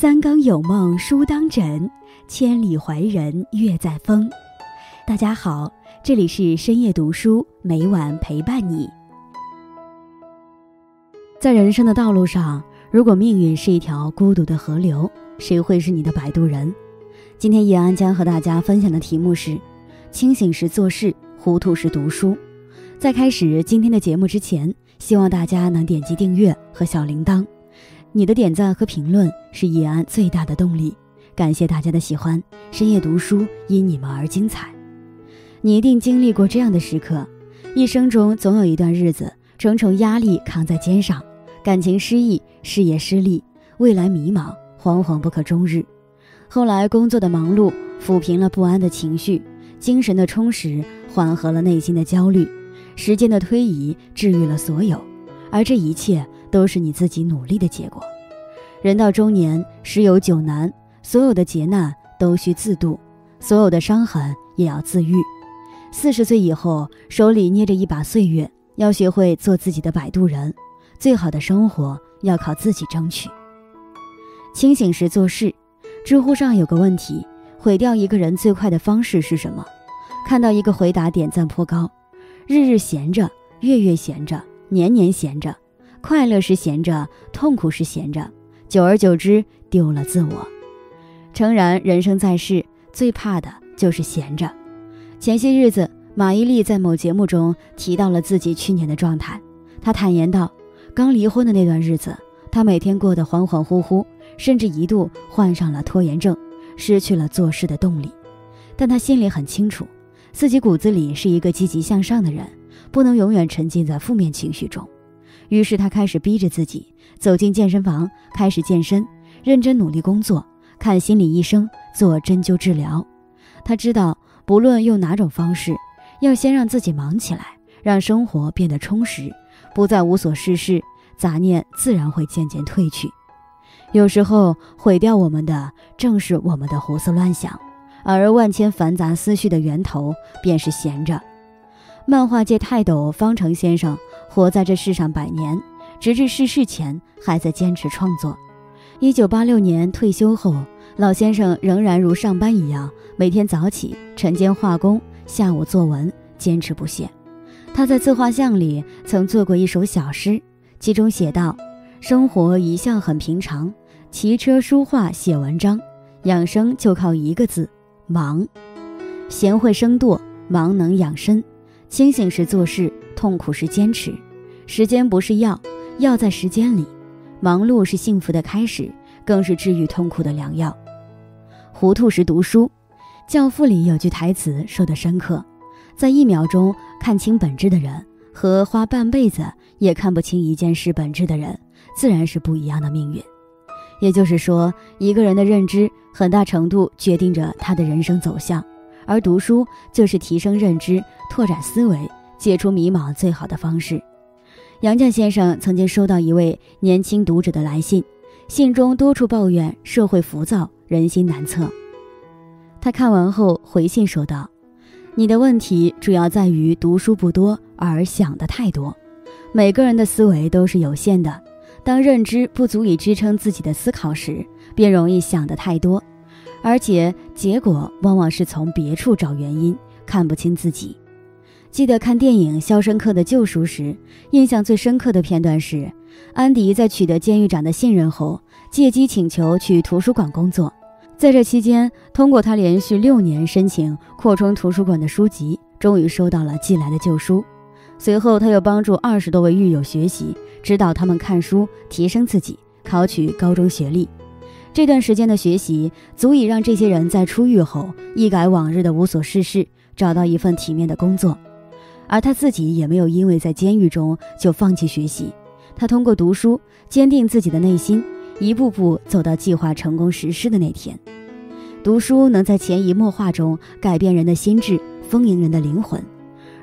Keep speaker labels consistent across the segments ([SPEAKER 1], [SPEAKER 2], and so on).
[SPEAKER 1] 三更有梦书当枕，千里怀人月在风。大家好，这里是深夜读书，每晚陪伴你。在人生的道路上，如果命运是一条孤独的河流，谁会是你的摆渡人？今天叶安将和大家分享的题目是：清醒时做事，糊涂时读书。在开始今天的节目之前，希望大家能点击订阅和小铃铛。你的点赞和评论是叶安最大的动力，感谢大家的喜欢。深夜读书因你们而精彩。你一定经历过这样的时刻：一生中总有一段日子，重重压力扛在肩上，感情失意，事业失利，未来迷茫，惶惶不可终日。后来工作的忙碌抚平了不安的情绪，精神的充实缓和了内心的焦虑，时间的推移治愈了所有，而这一切。都是你自己努力的结果。人到中年，十有九难，所有的劫难都需自渡，所有的伤痕也要自愈。四十岁以后，手里捏着一把岁月，要学会做自己的摆渡人。最好的生活要靠自己争取。清醒时做事。知乎上有个问题：毁掉一个人最快的方式是什么？看到一个回答，点赞颇高：日日闲着，月月闲着，年年闲着。快乐时闲着，痛苦时闲着，久而久之丢了自我。诚然，人生在世，最怕的就是闲着。前些日子，马伊琍在某节目中提到了自己去年的状态。她坦言道：“刚离婚的那段日子，她每天过得恍恍惚惚，甚至一度患上了拖延症，失去了做事的动力。但她心里很清楚，自己骨子里是一个积极向上的人，不能永远沉浸在负面情绪中。”于是他开始逼着自己走进健身房，开始健身，认真努力工作，看心理医生，做针灸治疗。他知道，不论用哪种方式，要先让自己忙起来，让生活变得充实，不再无所事事，杂念自然会渐渐褪去。有时候毁掉我们的，正是我们的胡思乱想，而万千繁杂思绪的源头，便是闲着。漫画界泰斗方成先生。活在这世上百年，直至逝世前还在坚持创作。一九八六年退休后，老先生仍然如上班一样，每天早起晨间画工，下午作文，坚持不懈。他在自画像里曾做过一首小诗，其中写道：“生活一向很平常，骑车、书画、写文章，养生就靠一个字——忙。贤惠生惰，忙能养身。清醒时做事。”痛苦是坚持，时间不是药，药在时间里。忙碌是幸福的开始，更是治愈痛苦的良药。糊涂时读书，《教父》里有句台词说的深刻：在一秒钟看清本质的人，和花半辈子也看不清一件事本质的人，自然是不一样的命运。也就是说，一个人的认知很大程度决定着他的人生走向，而读书就是提升认知、拓展思维。解除迷茫最好的方式。杨绛先生曾经收到一位年轻读者的来信，信中多处抱怨社会浮躁、人心难测。他看完后回信说道：“你的问题主要在于读书不多而想的太多。每个人的思维都是有限的，当认知不足以支撑自己的思考时，便容易想得太多，而且结果往往是从别处找原因，看不清自己。”记得看电影《肖申克的救赎》时，印象最深刻的片段是，安迪在取得监狱长的信任后，借机请求去图书馆工作。在这期间，通过他连续六年申请扩充图书馆的书籍，终于收到了寄来的旧书。随后，他又帮助二十多位狱友学习，指导他们看书，提升自己，考取高中学历。这段时间的学习，足以让这些人在出狱后一改往日的无所事事，找到一份体面的工作。而他自己也没有因为在监狱中就放弃学习，他通过读书坚定自己的内心，一步步走到计划成功实施的那天。读书能在潜移默化中改变人的心智，丰盈人的灵魂。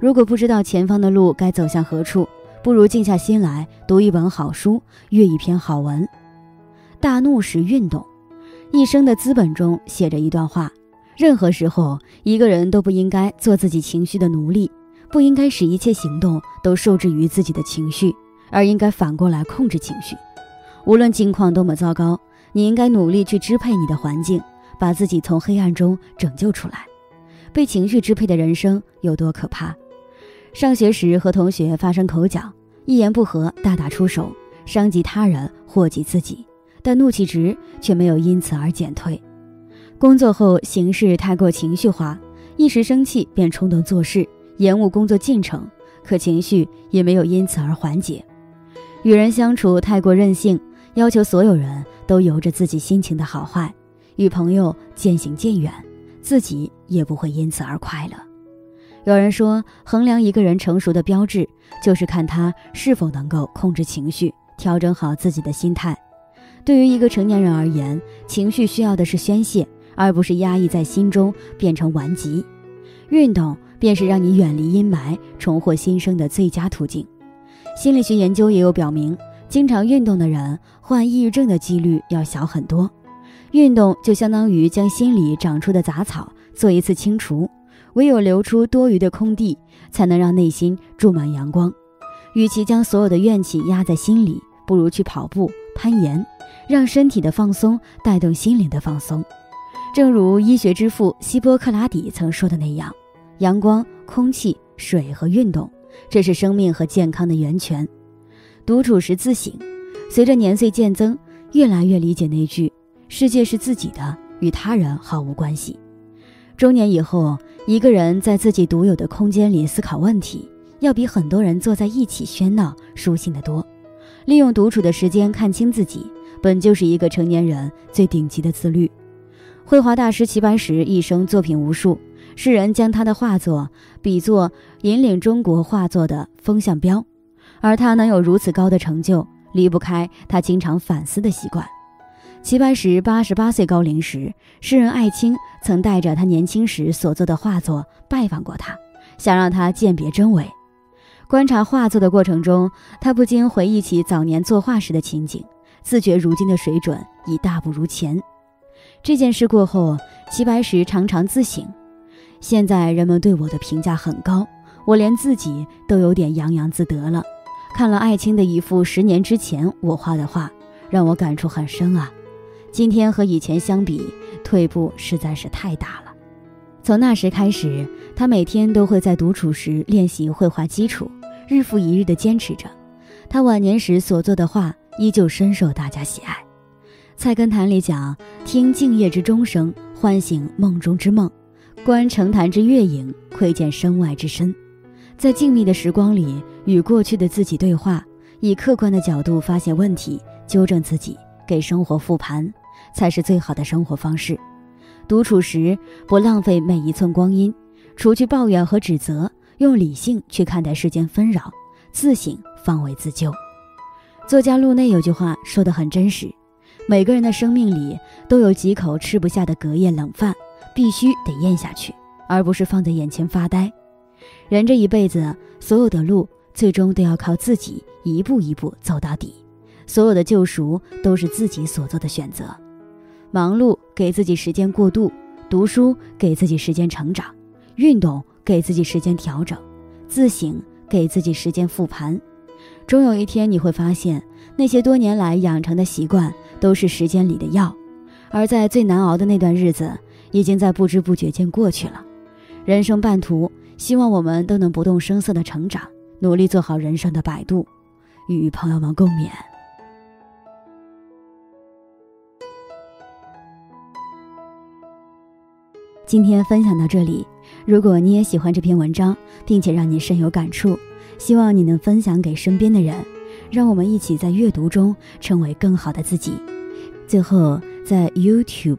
[SPEAKER 1] 如果不知道前方的路该走向何处，不如静下心来读一本好书，阅一篇好文。大怒时运动，一生的资本中写着一段话：任何时候，一个人都不应该做自己情绪的奴隶。不应该使一切行动都受制于自己的情绪，而应该反过来控制情绪。无论境况多么糟糕，你应该努力去支配你的环境，把自己从黑暗中拯救出来。被情绪支配的人生有多可怕？上学时和同学发生口角，一言不合大打出手，伤及他人，祸及自己，但怒气值却没有因此而减退。工作后行事太过情绪化，一时生气便冲动做事，延误工作进程，可情绪也没有因此而缓解。与人相处太过任性，要求所有人都由着自己心情的好坏，与朋友渐行渐远。自己也不会因此而快乐。有人说，衡量一个人成熟的标志，就是看他是否能够控制情绪，调整好自己的心态。对于一个成年人而言，情绪需要的是宣泄，而不是压抑在心中变成顽疾。运动便是让你远离阴霾、重获新生的最佳途径。心理学研究也有表明，经常运动的人患抑郁症的几率要小很多。运动就相当于将心里长出的杂草做一次清除，唯有留出多余的空地，才能让内心注满阳光。与其将所有的怨气压在心里，不如去跑步、攀岩，让身体的放松带动心灵的放松。正如医学之父希波克拉底曾说的那样：“阳光、空气、水和运动，这是生命和健康的源泉。”独处时自省，随着年岁渐增，越来越理解那句。世界是自己的，与他人毫无关系。中年以后，一个人在自己独有的空间里思考问题，要比很多人坐在一起喧闹舒心得多。利用独处的时间看清自己，本就是一个成年人最顶级的自律。绘画大师齐白石一生作品无数，世人将他的画作比作引领中国画作的风向标，而他能有如此高的成就，离不开他经常反思的习惯。齐白石八十八岁高龄时，诗人艾青曾带着他年轻时所作的画作拜访过他，想让他鉴别真伪。观察画作的过程中，他不禁回忆起早年作画时的情景，自觉如今的水准已大不如前。这件事过后，齐白石常常自省：现在人们对我的评价很高，我连自己都有点洋洋自得了。看了艾青的一幅十年之前我画的画，让我感触很深啊。今天和以前相比，退步实在是太大了。从那时开始，他每天都会在独处时练习绘画基础，日复一日地坚持着。他晚年时所作的画依旧深受大家喜爱。《菜根谭》里讲：“听静夜之钟声，唤醒梦中之梦；观城坛之月影，窥见身外之身。”在静谧的时光里，与过去的自己对话，以客观的角度发现问题，纠正自己，给生活复盘。才是最好的生活方式。独处时不浪费每一寸光阴，除去抱怨和指责，用理性去看待世间纷扰，自省方为自救。作家路内有句话说得很真实：每个人的生命里都有几口吃不下的隔夜冷饭，必须得咽下去，而不是放在眼前发呆。人这一辈子，所有的路最终都要靠自己一步一步走到底，所有的救赎都是自己所做的选择。忙碌给自己时间过渡，读书给自己时间成长，运动给自己时间调整，自省给自己时间复盘。终有一天你会发现，那些多年来养成的习惯都是时间里的药，而在最难熬的那段日子，已经在不知不觉间过去了。人生半途，希望我们都能不动声色的成长，努力做好人生的摆渡，与朋友们共勉。今天分享到这里，如果你也喜欢这篇文章，并且让你深有感触，希望你能分享给身边的人，让我们一起在阅读中成为更好的自己。最后，在 YouTube